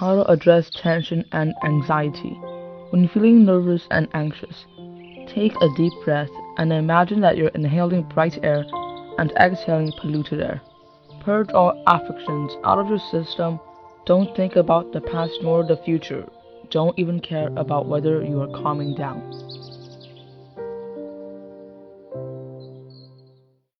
How to address tension and anxiety. When feeling nervous and anxious, take a deep breath and imagine that you're inhaling bright air and exhaling polluted air. Purge all affections out of your system. Don't think about the past nor the future. Don't even care about whether you are calming down.